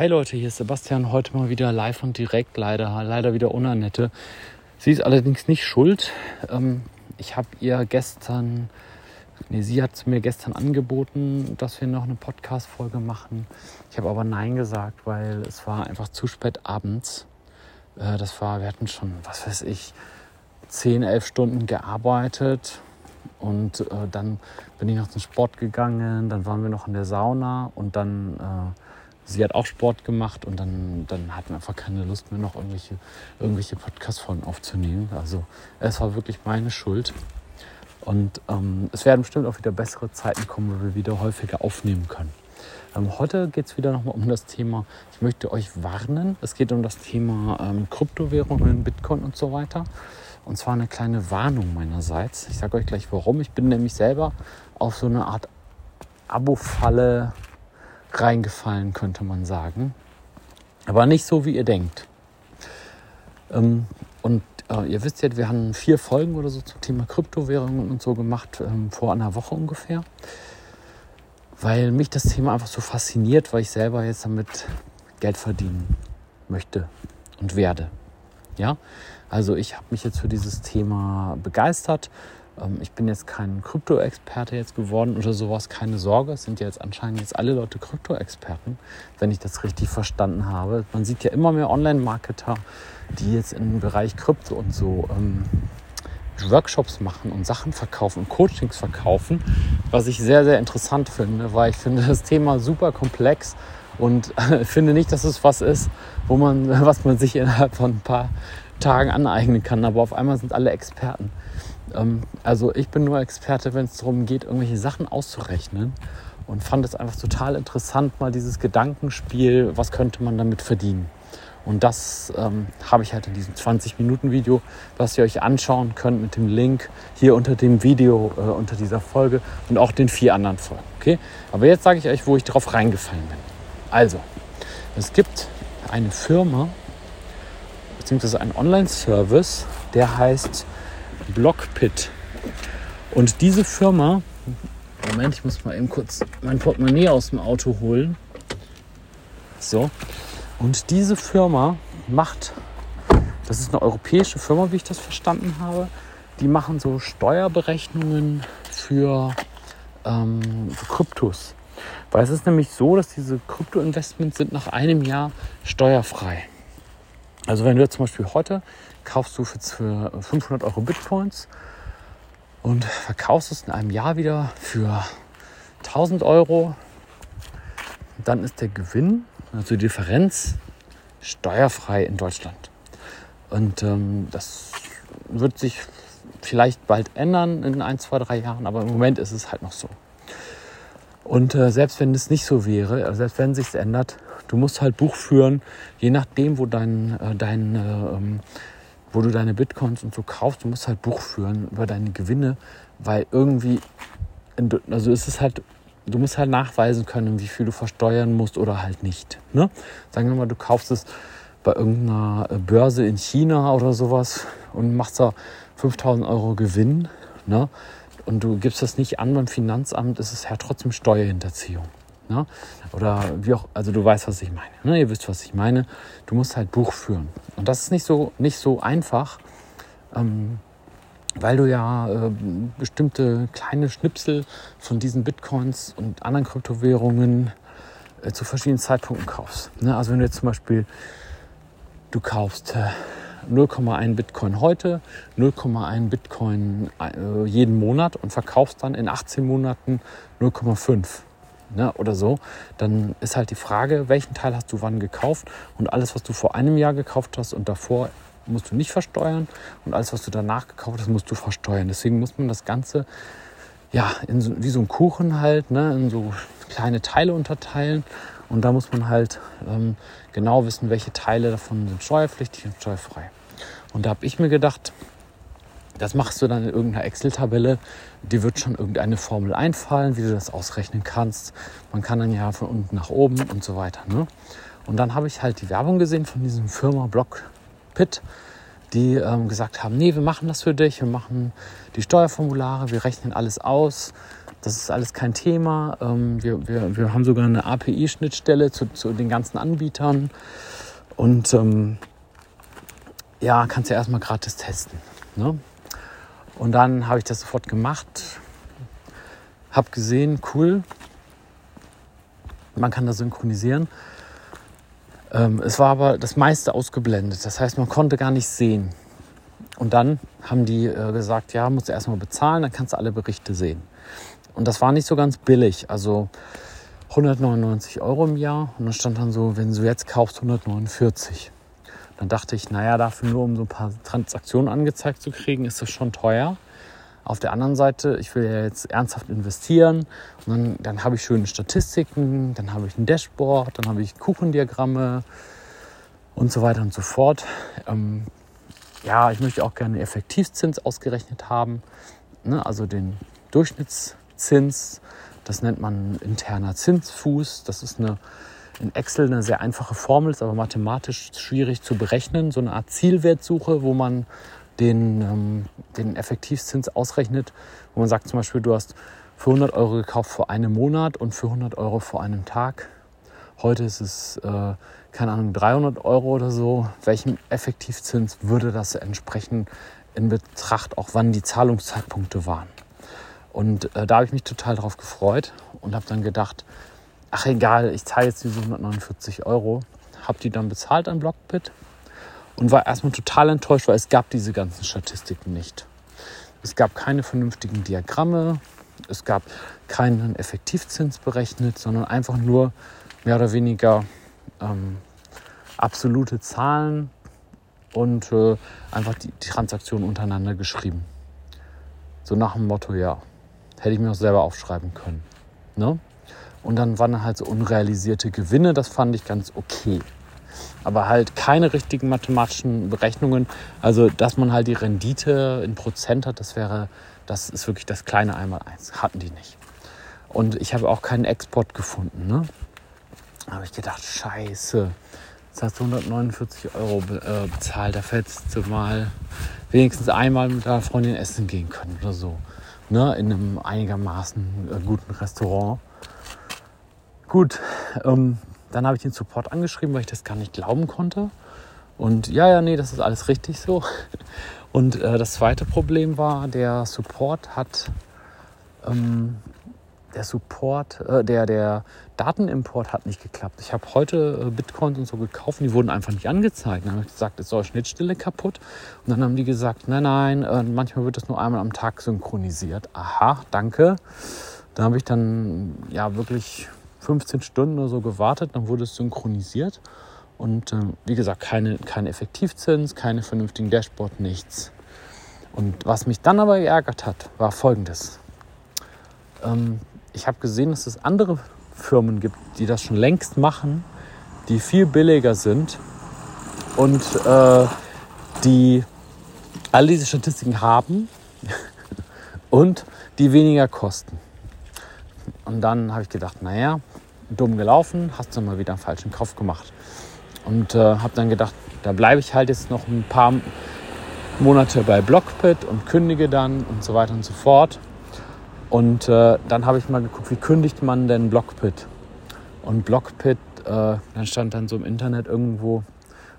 Hi Leute, hier ist Sebastian. Heute mal wieder live und direkt, leider, leider wieder ohne Annette. Sie ist allerdings nicht schuld. Ähm, ich habe ihr gestern, nee, sie hat mir gestern angeboten, dass wir noch eine Podcast-Folge machen. Ich habe aber Nein gesagt, weil es war einfach zu spät abends. Äh, das war, wir hatten schon, was weiß ich, 10, 11 Stunden gearbeitet und äh, dann bin ich noch zum Sport gegangen, dann waren wir noch in der Sauna und dann, äh, sie hat auch Sport gemacht und dann, dann hatten wir einfach keine Lust mehr, noch irgendwelche, irgendwelche Podcast-Folgen aufzunehmen. Also es war wirklich meine Schuld. Und ähm, es werden bestimmt auch wieder bessere Zeiten kommen, wo wir wieder häufiger aufnehmen können. Ähm, heute geht es wieder nochmal um das Thema, ich möchte euch warnen, es geht um das Thema ähm, Kryptowährungen, Bitcoin und so weiter. Und zwar eine kleine Warnung meinerseits. Ich sage euch gleich warum. Ich bin nämlich selber auf so eine Art Abo-Falle reingefallen, könnte man sagen. Aber nicht so, wie ihr denkt. Ähm, und äh, ihr wisst ja, wir haben vier Folgen oder so zum Thema Kryptowährungen und so gemacht, ähm, vor einer Woche ungefähr. Weil mich das Thema einfach so fasziniert, weil ich selber jetzt damit Geld verdienen möchte und werde. Ja, also ich habe mich jetzt für dieses Thema begeistert. Ähm, ich bin jetzt kein Krypto-Experte jetzt geworden oder sowas, keine Sorge. Es sind ja jetzt anscheinend jetzt alle Leute Krypto-Experten, wenn ich das richtig verstanden habe. Man sieht ja immer mehr Online-Marketer, die jetzt im Bereich Krypto und so ähm, Workshops machen und Sachen verkaufen und Coachings verkaufen, was ich sehr, sehr interessant finde, weil ich finde das Thema super komplex und äh, finde nicht, dass es was ist, wo man, was man sich innerhalb von ein paar Tagen aneignen kann. Aber auf einmal sind alle Experten. Ähm, also ich bin nur Experte, wenn es darum geht, irgendwelche Sachen auszurechnen. Und fand es einfach total interessant, mal dieses Gedankenspiel, was könnte man damit verdienen. Und das ähm, habe ich halt in diesem 20-Minuten-Video, was ihr euch anschauen könnt mit dem Link hier unter dem Video, äh, unter dieser Folge und auch den vier anderen Folgen. Okay? Aber jetzt sage ich euch, wo ich drauf reingefallen bin. Also, es gibt eine Firma, beziehungsweise einen Online-Service, der heißt Blockpit. Und diese Firma, Moment, ich muss mal eben kurz mein Portemonnaie aus dem Auto holen. So. Und diese Firma macht, das ist eine europäische Firma, wie ich das verstanden habe, die machen so Steuerberechnungen für, ähm, Kryptos. Weil es ist nämlich so, dass diese Krypto-Investments sind nach einem Jahr steuerfrei. Also wenn du zum Beispiel heute kaufst du für 500 Euro Bitcoins und verkaufst es in einem Jahr wieder für 1000 Euro, dann ist der Gewinn, also die Differenz, steuerfrei in Deutschland. Und ähm, das wird sich vielleicht bald ändern in ein, zwei, drei Jahren, aber im Moment ist es halt noch so. Und äh, selbst wenn es nicht so wäre, also selbst wenn sich ändert, du musst halt Buch führen, je nachdem, wo dein, äh, dein äh, ähm, wo du deine Bitcoins und so kaufst, du musst halt Buch führen über deine Gewinne, weil irgendwie, also ist es halt, du musst halt nachweisen können, wie viel du versteuern musst oder halt nicht. Ne? Sagen wir mal, du kaufst es bei irgendeiner äh, Börse in China oder sowas und machst da 5000 Euro Gewinn. Ne? Und du gibst das nicht an beim Finanzamt, ist es ja trotzdem Steuerhinterziehung. Ne? Oder wie auch, also du weißt, was ich meine. Ne? Ihr wisst, was ich meine. Du musst halt Buch führen. Und das ist nicht so, nicht so einfach, ähm, weil du ja äh, bestimmte kleine Schnipsel von diesen Bitcoins und anderen Kryptowährungen äh, zu verschiedenen Zeitpunkten kaufst. Ne? Also wenn du jetzt zum Beispiel, du kaufst äh, 0,1 Bitcoin heute, 0,1 Bitcoin äh, jeden Monat und verkaufst dann in 18 Monaten 0,5 ne, oder so, dann ist halt die Frage, welchen Teil hast du wann gekauft? Und alles, was du vor einem Jahr gekauft hast und davor musst du nicht versteuern. Und alles, was du danach gekauft hast, musst du versteuern. Deswegen muss man das Ganze ja, in so, wie so ein Kuchen halt, ne, in so kleine Teile unterteilen und da muss man halt ähm, genau wissen, welche Teile davon sind steuerpflichtig und steuerfrei. Und da habe ich mir gedacht, das machst du dann in irgendeiner Excel-Tabelle. Dir wird schon irgendeine Formel einfallen, wie du das ausrechnen kannst. Man kann dann ja von unten nach oben und so weiter. Ne? Und dann habe ich halt die Werbung gesehen von diesem Firma Blockpit, die ähm, gesagt haben, nee, wir machen das für dich, wir machen die Steuerformulare, wir rechnen alles aus Das ist alles kein Thema. Ähm, wir, wir, wir haben sogar eine API-Schnittstelle zu, zu den ganzen Anbietern. Und ähm, ja, kannst ja erstmal gratis testen. Ne? Und dann habe ich das sofort gemacht. Habe gesehen, cool, man kann das synchronisieren. Ähm, es war aber das meiste ausgeblendet. Das heißt, man konnte gar nicht sehen. Und dann haben die äh, gesagt, ja, musst du erstmal bezahlen, dann kannst du alle Berichte sehen. Und das war nicht so ganz billig. Also 199 Euro im Jahr. Und dann stand dann so, wenn du jetzt kaufst, 149. Dann dachte ich, naja, dafür nur um so ein paar Transaktionen angezeigt zu kriegen, ist das schon teuer. Auf der anderen Seite, ich will ja jetzt ernsthaft investieren und dann, dann habe ich schöne Statistiken, dann habe ich ein Dashboard, dann habe ich Kuchendiagramme und so weiter und so fort. Ähm, ja, ich möchte auch gerne Effektivzins ausgerechnet haben, ne, also den Durchschnittszins. Das nennt man interner Zinsfuß. Das ist eine in Excel eine sehr einfache Formel, ist aber mathematisch schwierig zu berechnen. So eine Art Zielwertsuche, wo man den, ähm, den Effektivzins ausrechnet, wo man sagt zum Beispiel, du hast für 100 Euro gekauft vor einem Monat und für 100 Euro vor einem Tag. Heute ist es, äh, keine Ahnung, 300 Euro oder so. Welchem Effektivzins würde das entsprechen in Betracht, auch wann die Zahlungszeitpunkte waren? Und äh, da habe ich mich total drauf gefreut und habe dann gedacht, ach egal, ich zahle jetzt diese 149 Euro. Habe die dann bezahlt an Blockbit und war erstmal total enttäuscht, weil es gab diese ganzen Statistiken nicht. Es gab keine vernünftigen Diagramme, es gab keinen Effektivzins berechnet, sondern einfach nur mehr oder weniger ähm, absolute Zahlen und äh, einfach die, die Transaktionen untereinander geschrieben. So nach dem Motto, ja, hätte ich mir auch selber aufschreiben können. Ne? Und dann waren halt so unrealisierte Gewinne, das fand ich ganz okay aber halt keine richtigen mathematischen Berechnungen. Also, dass man halt die Rendite in Prozent hat, das wäre, das ist wirklich das kleine Einmaleins. Hatten die nicht. Und ich habe auch keinen Export gefunden. Ne? Da habe ich gedacht, scheiße, jetzt hast du 149 Euro äh, bezahlt, da hättest du mal wenigstens einmal mit deiner Freundin essen gehen können oder so. Ne? In einem einigermaßen äh, guten Restaurant. Gut, ähm, dann habe ich den Support angeschrieben, weil ich das gar nicht glauben konnte. Und ja, ja, nee, das ist alles richtig so. Und äh, das zweite Problem war, der Support hat, ähm, der Support, äh, der, der Datenimport hat nicht geklappt. Ich habe heute äh, Bitcoins und so gekauft und die wurden einfach nicht angezeigt. Dann habe ich gesagt, ist eure Schnittstelle kaputt? Und dann haben die gesagt, nein, nein, äh, manchmal wird das nur einmal am Tag synchronisiert. Aha, danke. Da habe ich dann ja wirklich 15 Stunden oder so gewartet, dann wurde es synchronisiert. Und äh, wie gesagt, keine, kein Effektivzins, keine vernünftigen Dashboard, nichts. Und was mich dann aber geärgert hat, war folgendes. Ähm, ich habe gesehen, dass es andere Firmen gibt, die das schon längst machen, die viel billiger sind und äh, die all diese Statistiken haben und die weniger kosten. Und dann habe ich gedacht, naja, dumm gelaufen, hast du mal wieder einen falschen Kauf gemacht. Und äh, habe dann gedacht, da bleibe ich halt jetzt noch ein paar Monate bei Blockpit und kündige dann und so weiter und so fort. Und äh, dann habe ich mal geguckt, wie kündigt man denn Blockpit? Und Blockpit, äh, dann stand dann so im Internet irgendwo,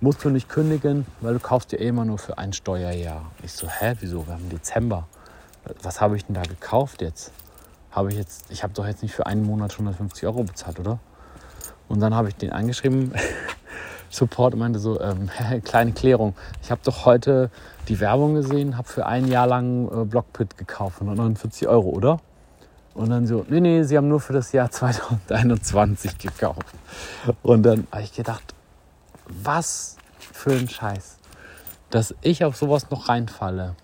musst du nicht kündigen, weil du kaufst dir eh immer nur für ein Steuerjahr. Ich so, hä, wieso? Wir haben Dezember. Was habe ich denn da gekauft jetzt? habe ich jetzt, ich habe doch jetzt nicht für einen Monat 150 Euro bezahlt, oder? Und dann habe ich den angeschrieben, Support, und meinte so, ähm, kleine Klärung. Ich habe doch heute die Werbung gesehen, habe für ein Jahr lang äh, Blockpit gekauft, 149 Euro, oder? Und dann so, nee, nee, sie haben nur für das Jahr 2021 gekauft. Und dann habe ich gedacht, was für ein Scheiß, dass ich auf sowas noch reinfalle.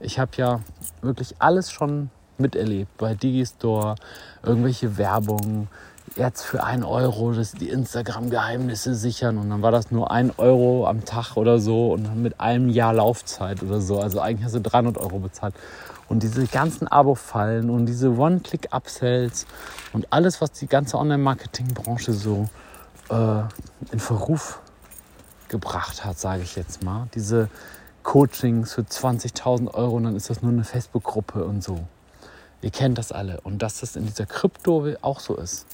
Ich habe ja wirklich alles schon miterlebt bei Digistore, irgendwelche Werbung, jetzt für einen Euro dass die Instagram-Geheimnisse sichern und dann war das nur ein Euro am Tag oder so und dann mit einem Jahr Laufzeit oder so. Also eigentlich hast du 300 Euro bezahlt. Und diese ganzen Abo-Fallen und diese One-Click-Upsells und alles, was die ganze Online-Marketing-Branche so äh, in Verruf gebracht hat, sage ich jetzt mal. Diese Coachings für 20.000 Euro und dann ist das nur eine Facebook-Gruppe und so Ihr kennt das alle. Und dass das in dieser Krypto auch so ist.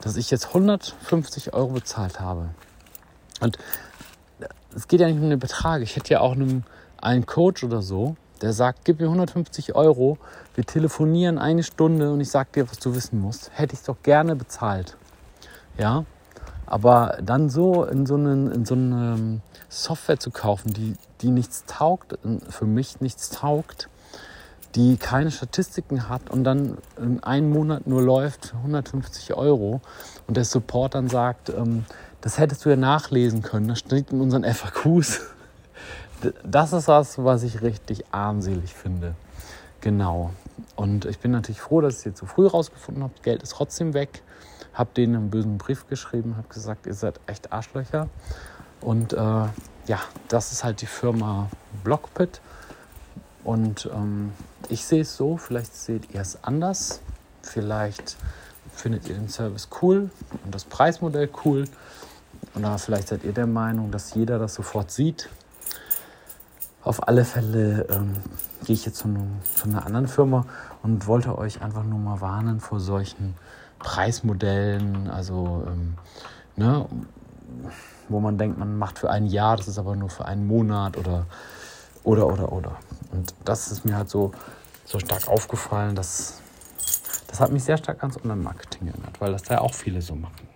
Dass ich jetzt 150 Euro bezahlt habe. Und es geht ja nicht um den Betrag. Ich hätte ja auch einen, einen Coach oder so, der sagt, gib mir 150 Euro, wir telefonieren eine Stunde und ich sag dir, was du wissen musst. Hätte ich doch gerne bezahlt. Ja, aber dann so in so, einen, in so eine Software zu kaufen, die, die nichts taugt, für mich nichts taugt, die keine Statistiken hat und dann in einem Monat nur läuft 150 Euro und der Support dann sagt, ähm, das hättest du ja nachlesen können, das steht in unseren FAQs. Das ist was, was ich richtig armselig finde. Genau. Und ich bin natürlich froh, dass ich es jetzt so früh rausgefunden habe. Geld ist trotzdem weg. Habe denen einen bösen Brief geschrieben, habe gesagt, ihr seid echt Arschlöcher. Und äh, ja, das ist halt die Firma Blockpit. Und ähm, ich sehe es so, vielleicht seht ihr es anders. Vielleicht findet ihr den Service cool und das Preismodell cool. Oder vielleicht seid ihr der Meinung, dass jeder das sofort sieht. Auf alle Fälle ähm, gehe ich jetzt zu, zu, einer anderen Firma und wollte euch einfach nur mal warnen vor solchen Preismodellen. Also, ähm, ne, wo man denkt, man macht für ein Jahr, das ist aber nur für einen Monat oder, oder, oder, oder. Und das ist mir halt so, so stark aufgefallen, dass das hat mich sehr stark ans Online-Marketing erinnert, weil das da ja auch viele so machen.